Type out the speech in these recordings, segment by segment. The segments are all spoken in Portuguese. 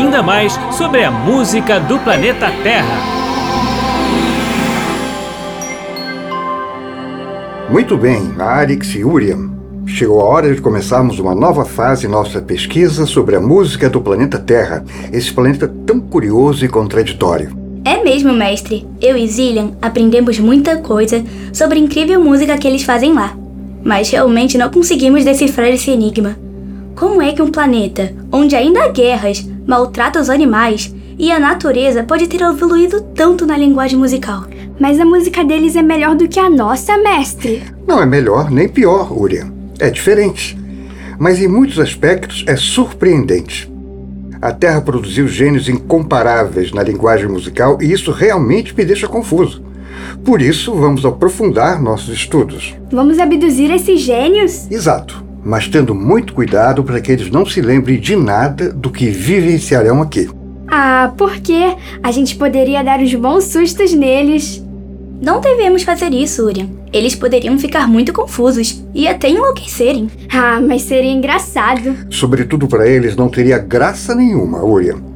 ainda mais sobre a música do planeta Terra. Muito bem, Arix e Uriam. Chegou a hora de começarmos uma nova fase em nossa pesquisa sobre a música do planeta Terra, esse planeta tão curioso e contraditório. É mesmo, mestre. Eu e Zillian aprendemos muita coisa sobre a incrível música que eles fazem lá. Mas realmente não conseguimos decifrar esse enigma. Como é que um planeta, onde ainda há guerras, maltrata os animais e a natureza pode ter evoluído tanto na linguagem musical? Mas a música deles é melhor do que a nossa, mestre. Não é melhor nem pior, Uriam. É diferente. Mas em muitos aspectos é surpreendente. A Terra produziu gênios incomparáveis na linguagem musical e isso realmente me deixa confuso. Por isso, vamos aprofundar nossos estudos. Vamos abduzir esses gênios? Exato, mas tendo muito cuidado para que eles não se lembrem de nada do que vivenciarão aqui. Ah, por quê? A gente poderia dar uns bons sustos neles. Não devemos fazer isso, Urian. Eles poderiam ficar muito confusos e até enlouquecerem. Ah, mas seria engraçado. Sobretudo para eles não teria graça nenhuma, Urian.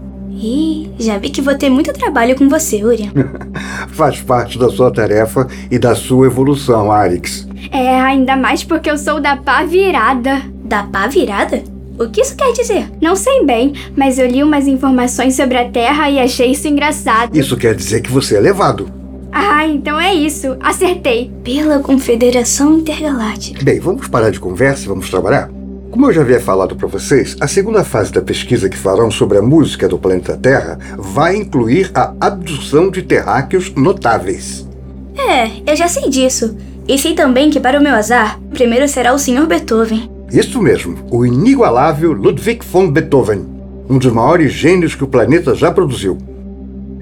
Ih, já vi que vou ter muito trabalho com você, Urian. Faz parte da sua tarefa e da sua evolução, Arix. É, ainda mais porque eu sou da pá virada. Da pá virada? O que isso quer dizer? Não sei bem, mas eu li umas informações sobre a Terra e achei isso engraçado. Isso quer dizer que você é levado. Ah, então é isso. Acertei. Pela Confederação Intergaláctica. Bem, vamos parar de conversa e vamos trabalhar? Como eu já havia falado para vocês, a segunda fase da pesquisa que farão sobre a música do planeta Terra vai incluir a abdução de terráqueos notáveis. É, eu já sei disso. E sei também que, para o meu azar, primeiro será o Sr. Beethoven. Isso mesmo, o inigualável Ludwig von Beethoven, um dos maiores gênios que o planeta já produziu.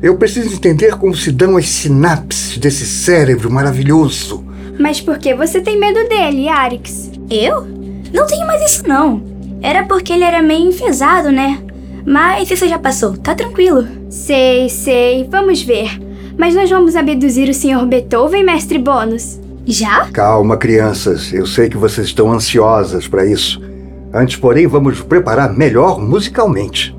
Eu preciso entender como se dão as sinapses desse cérebro maravilhoso. Mas por que você tem medo dele, Arix? Eu? Não tenho mais isso não. Era porque ele era meio enfesado, né? Mas isso já passou, tá tranquilo. Sei, sei. Vamos ver. Mas nós vamos abduzir o Sr. Beethoven, mestre Bônus. Já? Calma, crianças. Eu sei que vocês estão ansiosas para isso. Antes, porém, vamos nos preparar melhor musicalmente.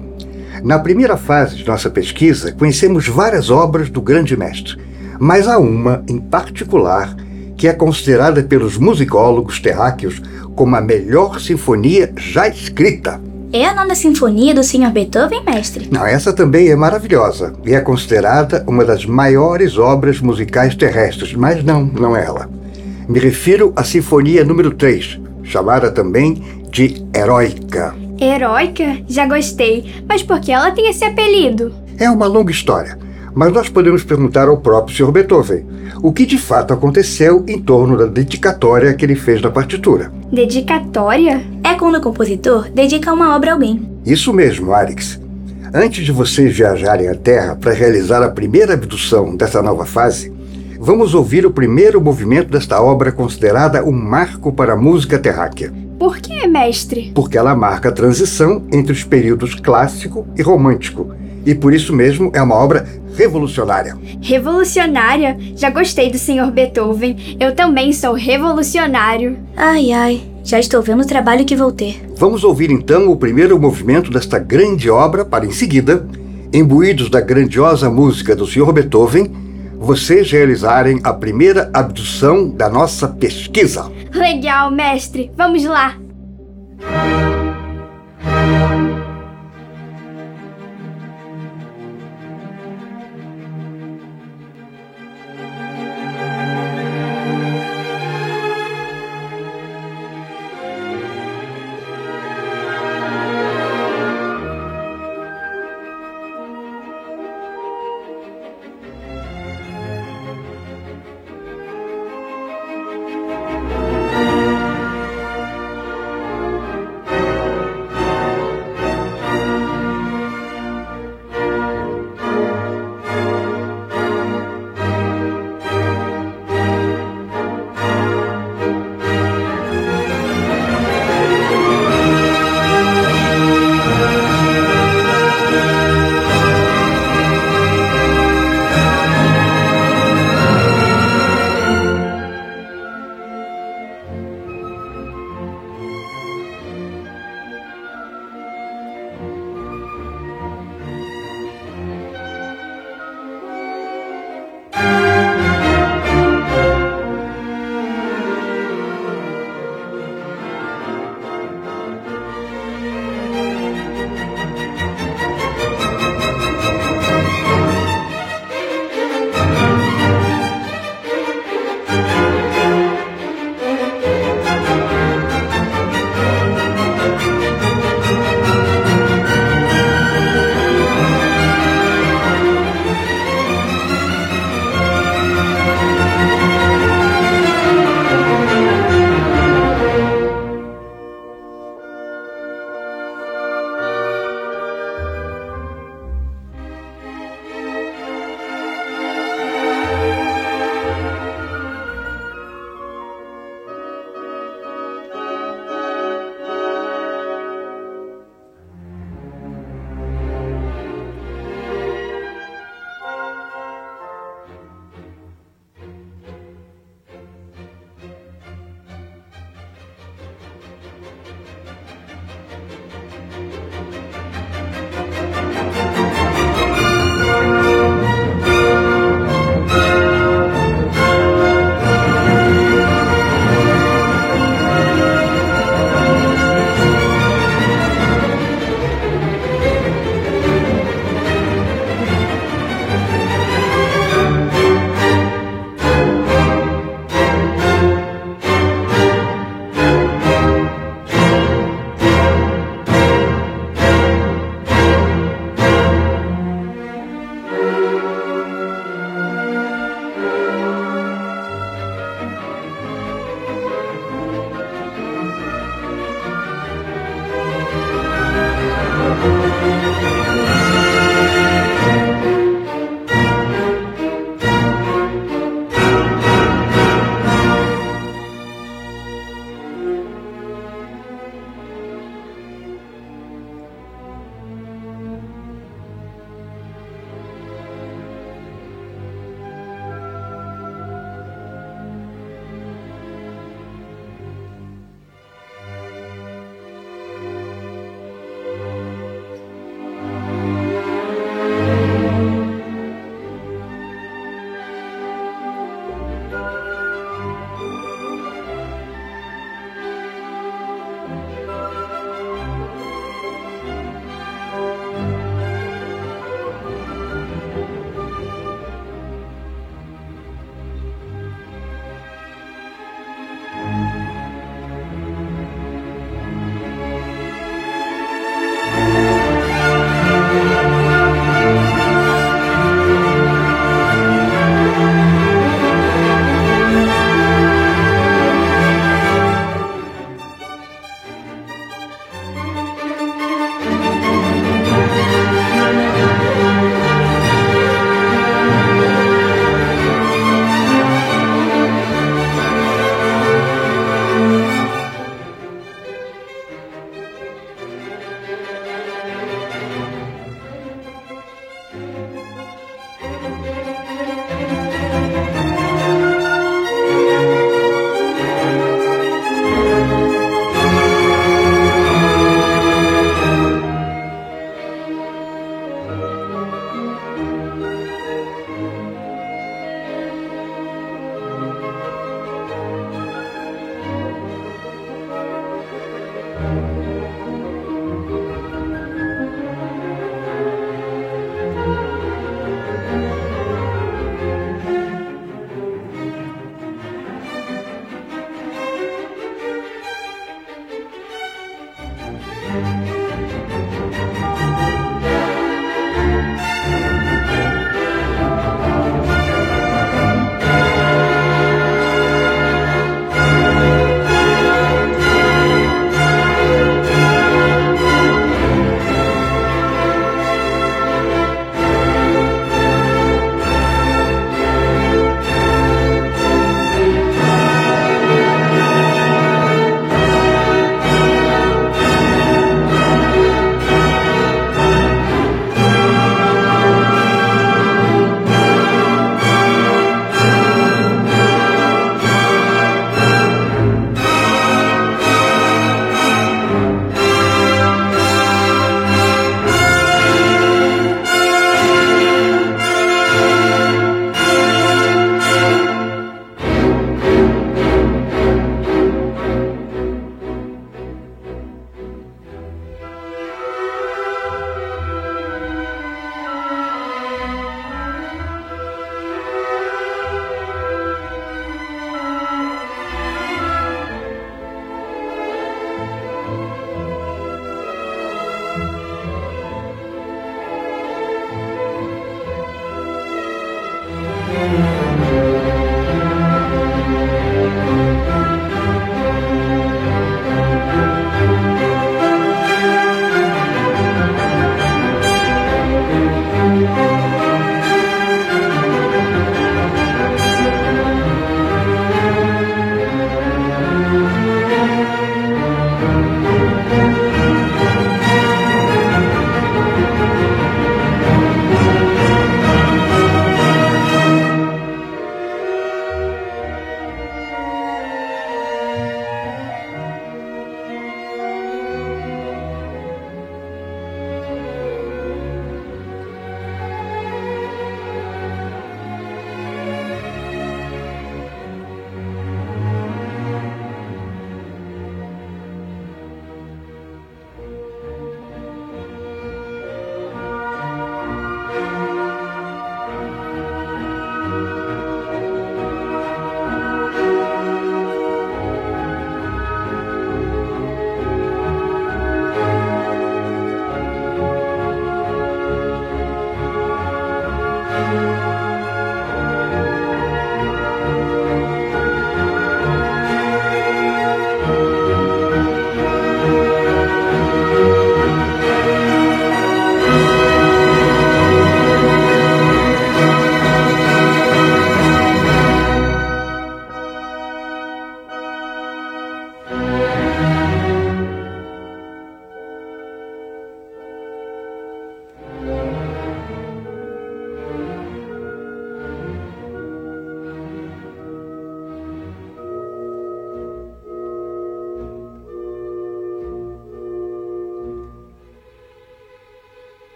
Na primeira fase de nossa pesquisa, conhecemos várias obras do grande mestre, mas há uma, em particular, que é considerada pelos musicólogos terráqueos como a melhor sinfonia já escrita. É a nona sinfonia do Sr. Beethoven, mestre? Não, essa também é maravilhosa e é considerada uma das maiores obras musicais terrestres, mas não, não é ela. Me refiro à Sinfonia número 3, chamada também de Heróica. Heróica? Já gostei. Mas por que ela tem esse apelido? É uma longa história, mas nós podemos perguntar ao próprio Sr. Beethoven o que de fato aconteceu em torno da dedicatória que ele fez na partitura. Dedicatória? É quando o compositor dedica uma obra a alguém. Isso mesmo, Arix. Antes de vocês viajarem à Terra para realizar a primeira abdução dessa nova fase, vamos ouvir o primeiro movimento desta obra considerada um marco para a música terráquea. Por que, mestre? Porque ela marca a transição entre os períodos clássico e romântico, e por isso mesmo é uma obra revolucionária. Revolucionária? Já gostei do Sr. Beethoven. Eu também sou revolucionário. Ai, ai, já estou vendo o trabalho que vou ter. Vamos ouvir então o primeiro movimento desta grande obra para em seguida, imbuídos da grandiosa música do Sr. Beethoven, vocês realizarem a primeira abdução da nossa pesquisa. Legal, mestre. Vamos lá.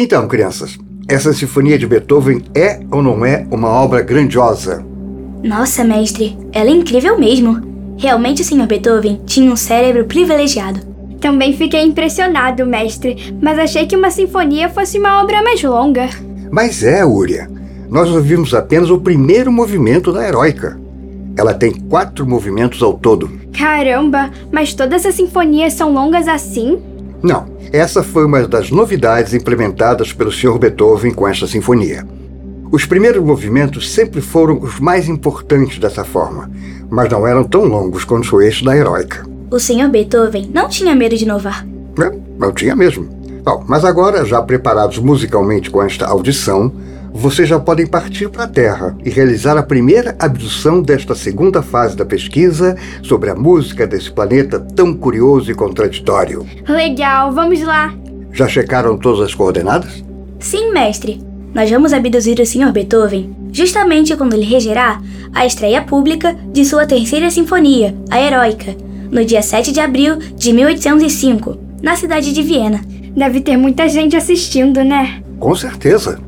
Então, crianças, essa sinfonia de Beethoven é ou não é uma obra grandiosa? Nossa, mestre, ela é incrível mesmo. Realmente o Sr. Beethoven tinha um cérebro privilegiado. Também fiquei impressionado, mestre, mas achei que uma sinfonia fosse uma obra mais longa. Mas é, Uria. Nós ouvimos apenas o primeiro movimento da heróica. Ela tem quatro movimentos ao todo. Caramba, mas todas as sinfonias são longas assim? Não, essa foi uma das novidades implementadas pelo Sr. Beethoven com esta sinfonia. Os primeiros movimentos sempre foram os mais importantes dessa forma, mas não eram tão longos quanto este da heróica. O Sr. Beethoven não tinha medo de inovar. É, não tinha mesmo. Bom, mas agora, já preparados musicalmente com esta audição, vocês já podem partir para a Terra e realizar a primeira abdução desta segunda fase da pesquisa sobre a música desse planeta tão curioso e contraditório. Legal, vamos lá. Já checaram todas as coordenadas? Sim, mestre. Nós vamos abduzir o Sr. Beethoven justamente quando ele regerá a estreia pública de sua terceira sinfonia, a Heróica, no dia 7 de abril de 1805, na cidade de Viena. Deve ter muita gente assistindo, né? Com certeza.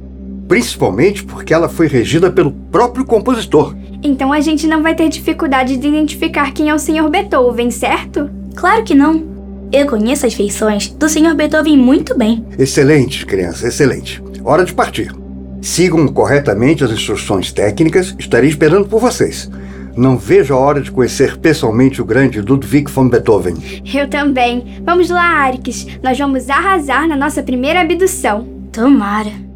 Principalmente porque ela foi regida pelo próprio compositor. Então a gente não vai ter dificuldade de identificar quem é o Sr. Beethoven, certo? Claro que não. Eu conheço as feições do Sr. Beethoven muito bem. Excelente, criança, excelente. Hora de partir. Sigam corretamente as instruções técnicas, estarei esperando por vocês. Não vejo a hora de conhecer pessoalmente o grande Ludwig von Beethoven. Eu também. Vamos lá, Arix. Nós vamos arrasar na nossa primeira abdução. Tomara.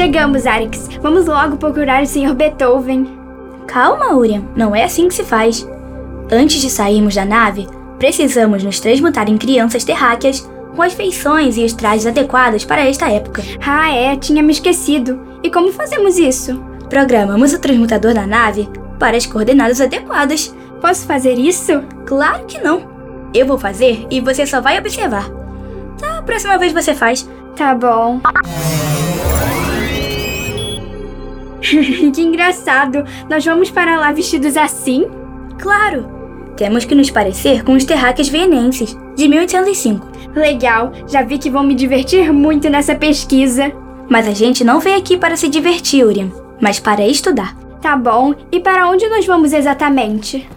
Chegamos, Arix. Vamos logo procurar o Sr. Beethoven. Calma, Urian. Não é assim que se faz. Antes de sairmos da nave, precisamos nos transmutar em crianças terráqueas com as feições e os trajes adequados para esta época. Ah, é, tinha me esquecido. E como fazemos isso? Programamos o transmutador da nave para as coordenadas adequadas. Posso fazer isso? Claro que não. Eu vou fazer e você só vai observar. Tá, a próxima vez você faz. Tá bom. que engraçado! Nós vamos para lá vestidos assim? Claro! Temos que nos parecer com os terráqueos vienenses, de 1805. Legal, já vi que vão me divertir muito nessa pesquisa. Mas a gente não veio aqui para se divertir, Urian, mas para estudar. Tá bom, e para onde nós vamos exatamente?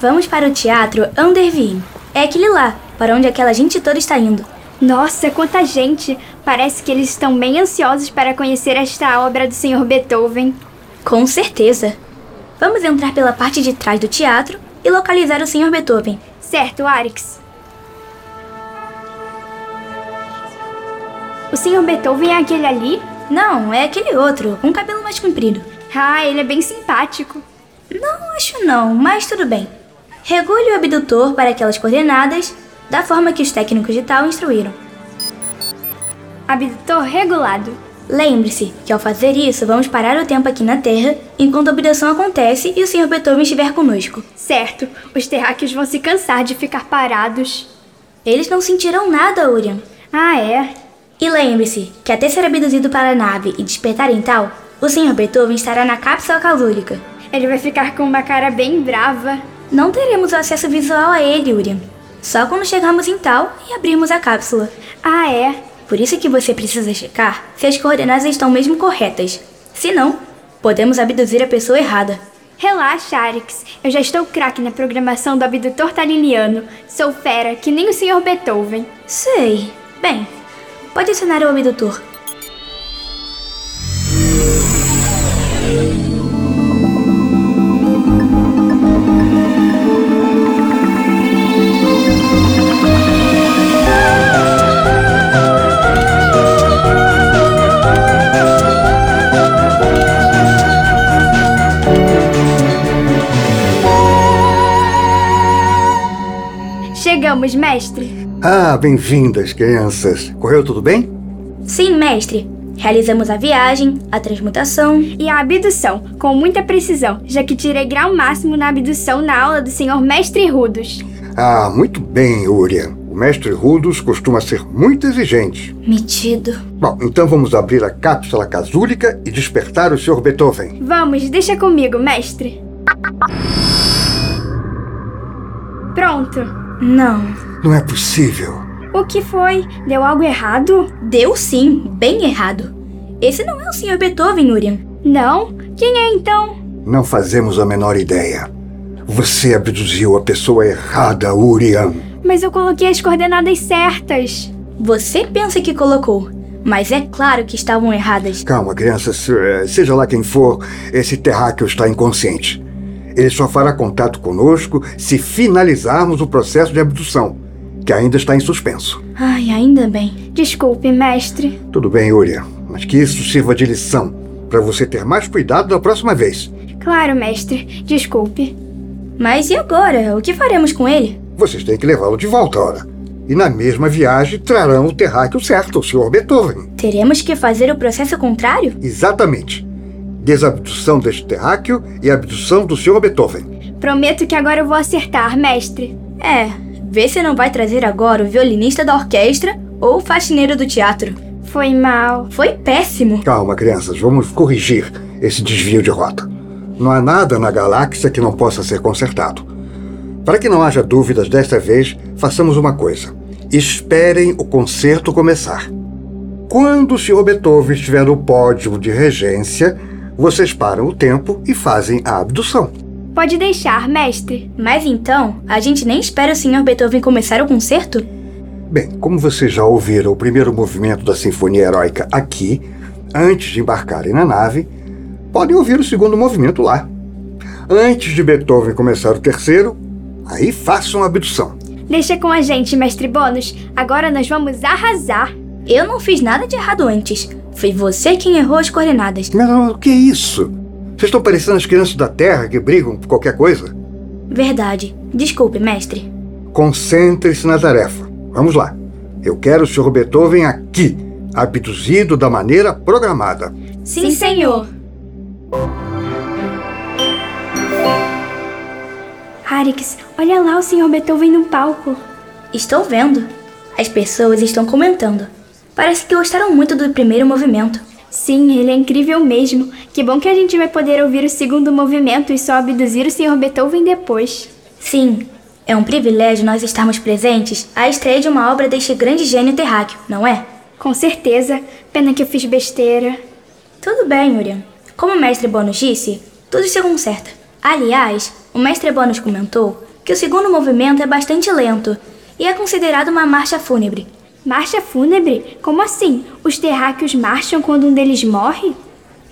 Vamos para o Teatro Anderveen. É aquele lá, para onde aquela gente toda está indo. Nossa, quanta gente! Parece que eles estão bem ansiosos para conhecer esta obra do Sr. Beethoven. Com certeza. Vamos entrar pela parte de trás do teatro e localizar o Sr. Beethoven. Certo, Arix. O Sr. Beethoven é aquele ali? Não, é aquele outro, com cabelo mais comprido. Ah, ele é bem simpático. Não acho não, mas tudo bem. Regule o abdutor para aquelas coordenadas da forma que os técnicos de tal instruíram. Abdutor regulado. Lembre-se que ao fazer isso, vamos parar o tempo aqui na Terra enquanto a abdução acontece e o Sr. Beethoven estiver conosco. Certo, os terráqueos vão se cansar de ficar parados. Eles não sentiram nada, Urian. Ah, é? E lembre-se que até ser abduzido para a nave e despertar em tal, o Sr. Beethoven estará na cápsula calúrica. Ele vai ficar com uma cara bem brava. Não teremos acesso visual a ele, Urian. Só quando chegarmos em tal e abrirmos a cápsula. Ah, é? Por isso que você precisa checar se as coordenadas estão mesmo corretas. Se não, podemos abduzir a pessoa errada. Relaxa, Arix. Eu já estou craque na programação do abdutor taliniano. Sou fera, que nem o Sr. Beethoven. Sei. Bem, pode acionar o abdutor. Chegamos, mestre. Ah, bem-vindas, crianças. Correu tudo bem? Sim, mestre. Realizamos a viagem, a transmutação. E a abdução, com muita precisão, já que tirei grau máximo na abdução na aula do senhor Mestre Rudos. Ah, muito bem, Urian. O mestre Rudos costuma ser muito exigente. Metido. Bom, então vamos abrir a cápsula casúlica e despertar o Sr. Beethoven. Vamos, deixa comigo, mestre. Pronto. Não. Não é possível. O que foi? Deu algo errado? Deu sim, bem errado. Esse não é o Sr. Beethoven, Urian. Não? Quem é então? Não fazemos a menor ideia. Você abduziu a pessoa errada, Urian. Mas eu coloquei as coordenadas certas. Você pensa que colocou, mas é claro que estavam erradas. Calma, crianças. eh, Seja lá quem for, esse terráqueo está inconsciente. Ele só fará contato conosco se finalizarmos o processo de abdução, que ainda está em suspenso. Ai, ainda bem. Desculpe, mestre. Tudo bem, Urian, mas que isso sirva de lição para você ter mais cuidado da próxima vez. Claro, mestre. Desculpe. Mas e agora? O que faremos com ele? Vocês têm que levá-lo de volta, ora. E na mesma viagem trarão o terráqueo certo, o Sr. Beethoven. Teremos que fazer o processo contrário? Exatamente. Desabdução deste terráqueo e abdução do Sr. Beethoven. Prometo que agora eu vou acertar, mestre. É, vê se não vai trazer agora o violinista da orquestra ou o faxineiro do teatro. Foi mal. Foi péssimo. Calma, crianças, vamos corrigir esse desvio de rota. Não há nada na galáxia que não possa ser consertado. Para que não haja dúvidas desta vez, façamos uma coisa. Esperem o concerto começar. Quando o Sr. Beethoven estiver no pódio de regência, vocês param o tempo e fazem a abdução. Pode deixar, mestre. Mas então, a gente nem espera o Sr. Beethoven começar o concerto? Bem, como vocês já ouviram o primeiro movimento da Sinfonia Heróica aqui, antes de embarcarem na nave, podem ouvir o segundo movimento lá. Antes de Beethoven começar o terceiro, aí façam a abdução. Deixa com a gente, mestre Bônus. Agora nós vamos arrasar. Eu não fiz nada de errado antes. Foi você quem errou as coordenadas. Não, o que é isso? Vocês estão parecendo as crianças da Terra que brigam por qualquer coisa? Verdade. Desculpe, mestre. Concentre-se na tarefa. Vamos lá. Eu quero o Sr. Beethoven aqui, abduzido da maneira programada. Sim, senhor. Arix, olha lá o senhor Beethoven no palco. Estou vendo. As pessoas estão comentando. Parece que gostaram muito do primeiro movimento. Sim, ele é incrível mesmo. Que bom que a gente vai poder ouvir o segundo movimento e só abduzir o senhor Beethoven depois. Sim, é um privilégio nós estarmos presentes à estreia de uma obra deste grande gênio terráqueo, não é? Com certeza. Pena que eu fiz besteira. Tudo bem, Urian. Como o mestre Bônus disse, tudo se conserta. Aliás, o mestre Bônus comentou que o segundo movimento é bastante lento e é considerado uma marcha fúnebre. Marcha fúnebre? Como assim? Os terráqueos marcham quando um deles morre?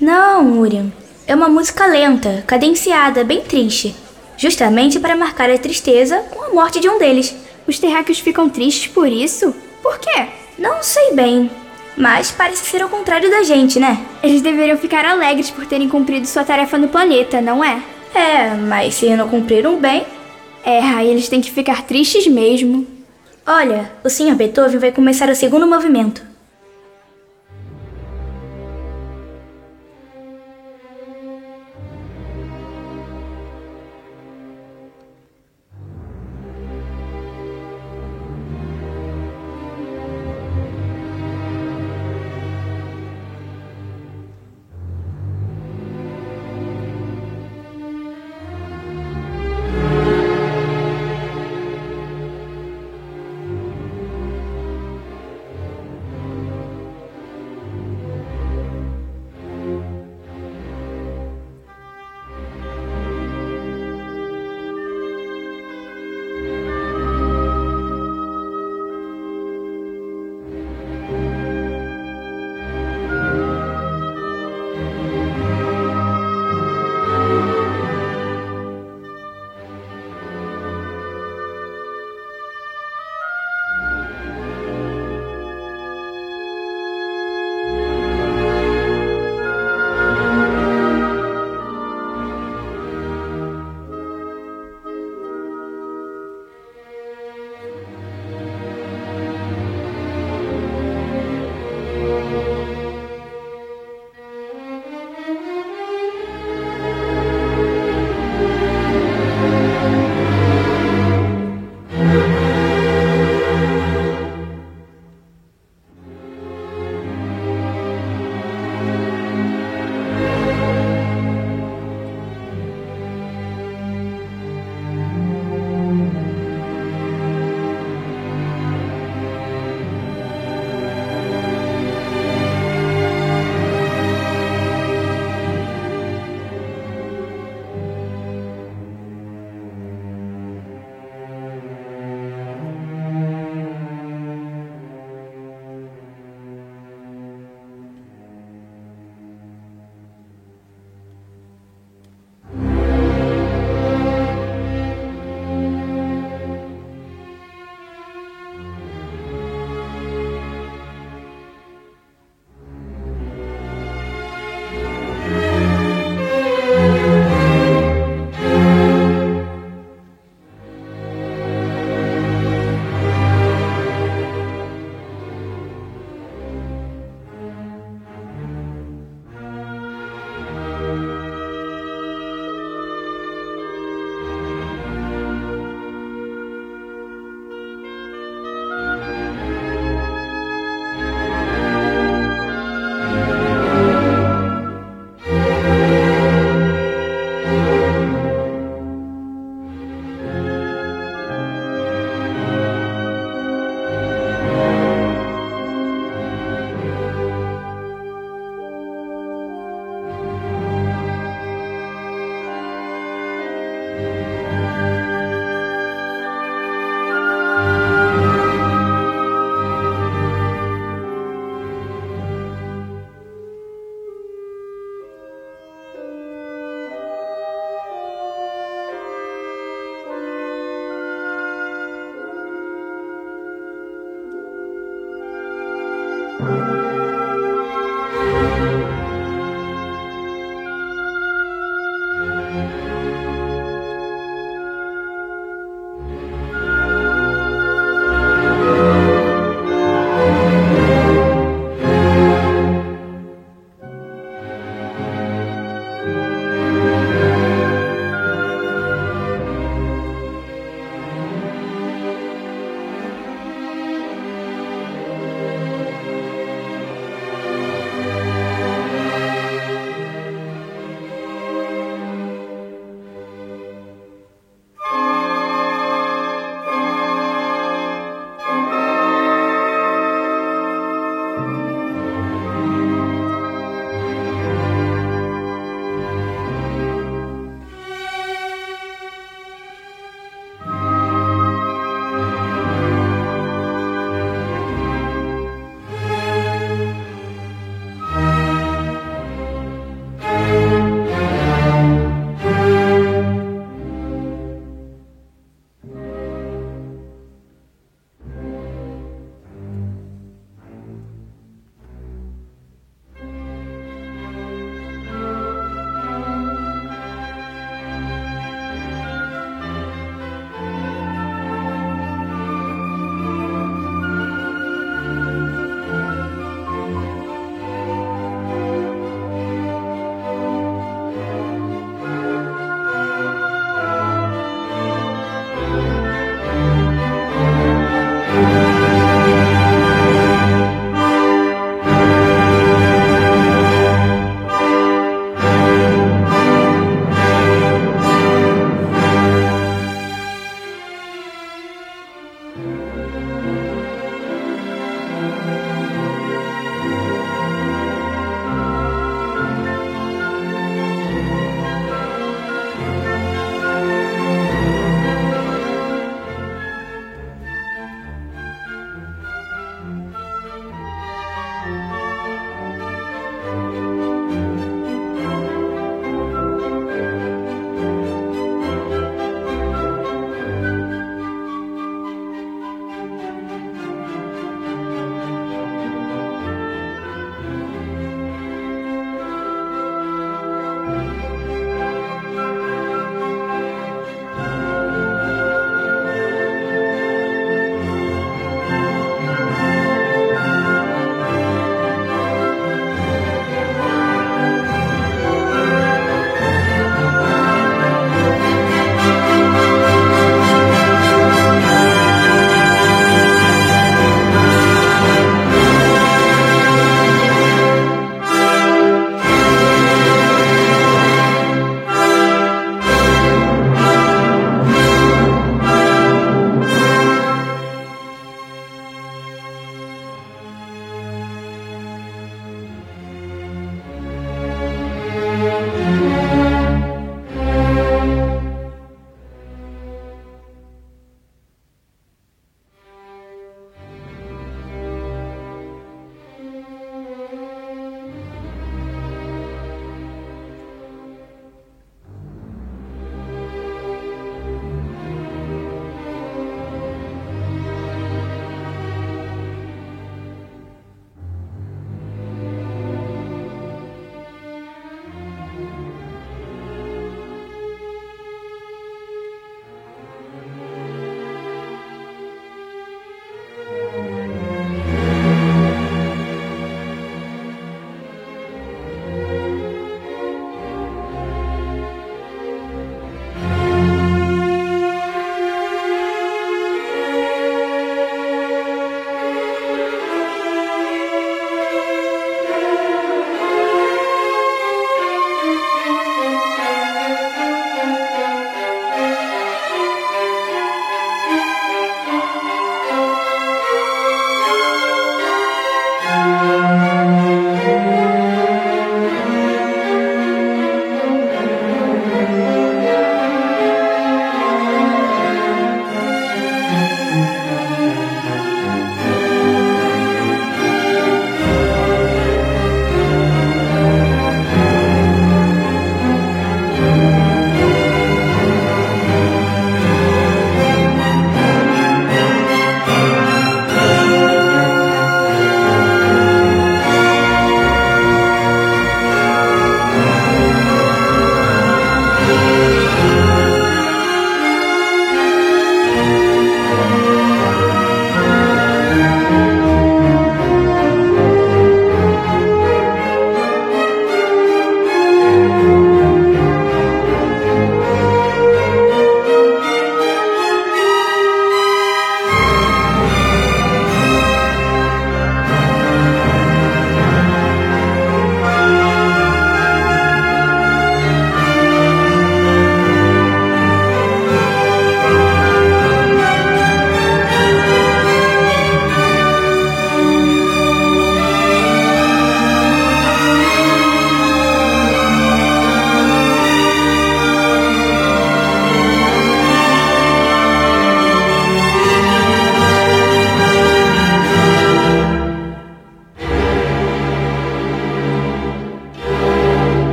Não, Urian. É uma música lenta, cadenciada, bem triste. Justamente para marcar a tristeza com a morte de um deles. Os terráqueos ficam tristes por isso? Por quê? Não sei bem, mas parece ser o contrário da gente, né? Eles deveriam ficar alegres por terem cumprido sua tarefa no planeta, não é? É, mas se não cumpriram bem. É, aí eles têm que ficar tristes mesmo. Olha, o Sr. Beethoven vai começar o segundo movimento.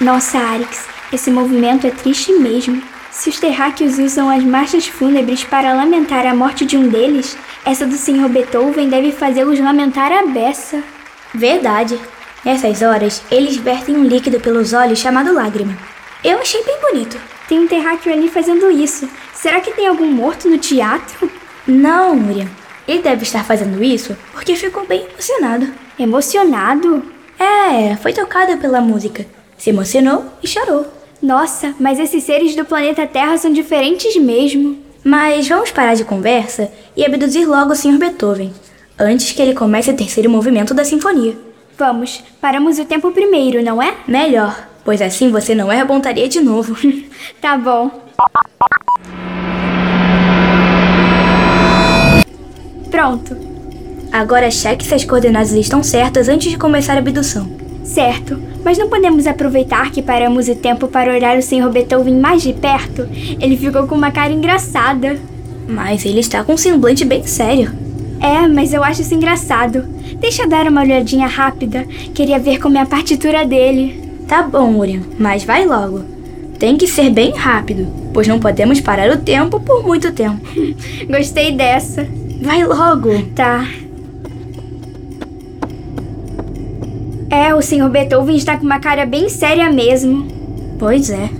Nossa, Arix, esse movimento é triste mesmo. Se os terráqueos usam as marchas fúnebres para lamentar a morte de um deles, essa do Sr. Beethoven deve fazê-los lamentar a beça. Verdade. Nessas horas, eles vertem um líquido pelos olhos chamado lágrima. Eu achei bem bonito. Tem um terráqueo ali fazendo isso. Será que tem algum morto no teatro? Não, Miriam. Ele deve estar fazendo isso porque ficou bem emocionado. Emocionado? É, foi tocado pela música. Se emocionou e chorou. Nossa, mas esses seres do planeta Terra são diferentes mesmo. Mas vamos parar de conversa e abduzir logo o Sr. Beethoven, antes que ele comece o terceiro movimento da sinfonia. Vamos, paramos o tempo primeiro, não é? Melhor, pois assim você não erra pontaria de novo. tá bom. Pronto. Agora cheque se as coordenadas estão certas antes de começar a abdução. Certo, mas não podemos aproveitar que paramos o tempo para olhar o Sr. Beethoven mais de perto? Ele ficou com uma cara engraçada. Mas ele está com um semblante bem sério. É, mas eu acho isso engraçado. Deixa eu dar uma olhadinha rápida. Queria ver como é a partitura dele. Tá bom, Urian, mas vai logo. Tem que ser bem rápido, pois não podemos parar o tempo por muito tempo. Gostei dessa. Vai logo. Tá. É, o Sr. Beethoven está com uma cara bem séria mesmo. Pois é.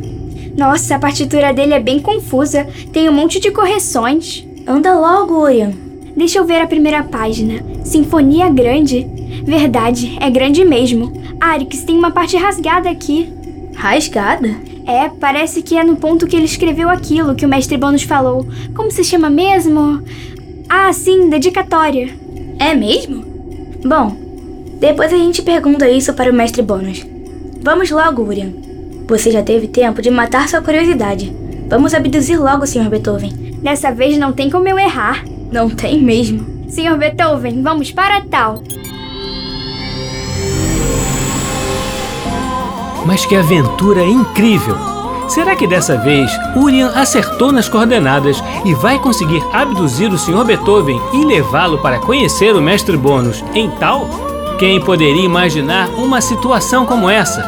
Nossa, a partitura dele é bem confusa. Tem um monte de correções. Anda logo, Urian. Deixa eu ver a primeira página. Sinfonia grande? Verdade, é grande mesmo. Arix, tem uma parte rasgada aqui. Rasgada? É, parece que é no ponto que ele escreveu aquilo que o mestre Bônus falou. Como se chama mesmo? Ah, sim, dedicatória. É mesmo? Bom, depois a gente pergunta isso para o mestre Bônus. Vamos logo, Urian. Você já teve tempo de matar sua curiosidade. Vamos abduzir logo, Sr. Beethoven. Dessa vez não tem como eu errar. Não tem mesmo. Sr. Beethoven, vamos para tal. Mas que aventura incrível! Será que dessa vez Urian acertou nas coordenadas e vai conseguir abduzir o Sr. Beethoven e levá-lo para conhecer o mestre Bônus em tal? Quem poderia imaginar uma situação como essa?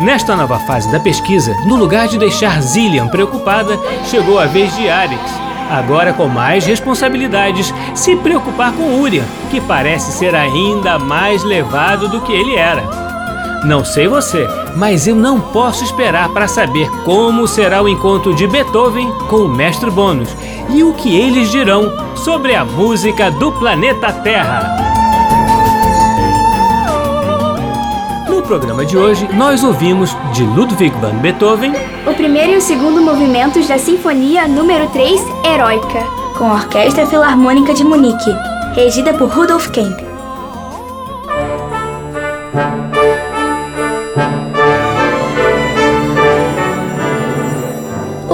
Nesta nova fase da pesquisa, no lugar de deixar Zillian preocupada, chegou a vez de Arix, agora com mais responsabilidades, se preocupar com Urian, que parece ser ainda mais levado do que ele era. Não sei você, mas eu não posso esperar para saber como será o encontro de Beethoven com o mestre Bônus e o que eles dirão sobre a música do planeta Terra. Programa de hoje, nós ouvimos de Ludwig van Beethoven o primeiro e o segundo movimentos da Sinfonia número 3, Heróica, com a Orquestra Filarmônica de Munique, regida por Rudolf Kemp.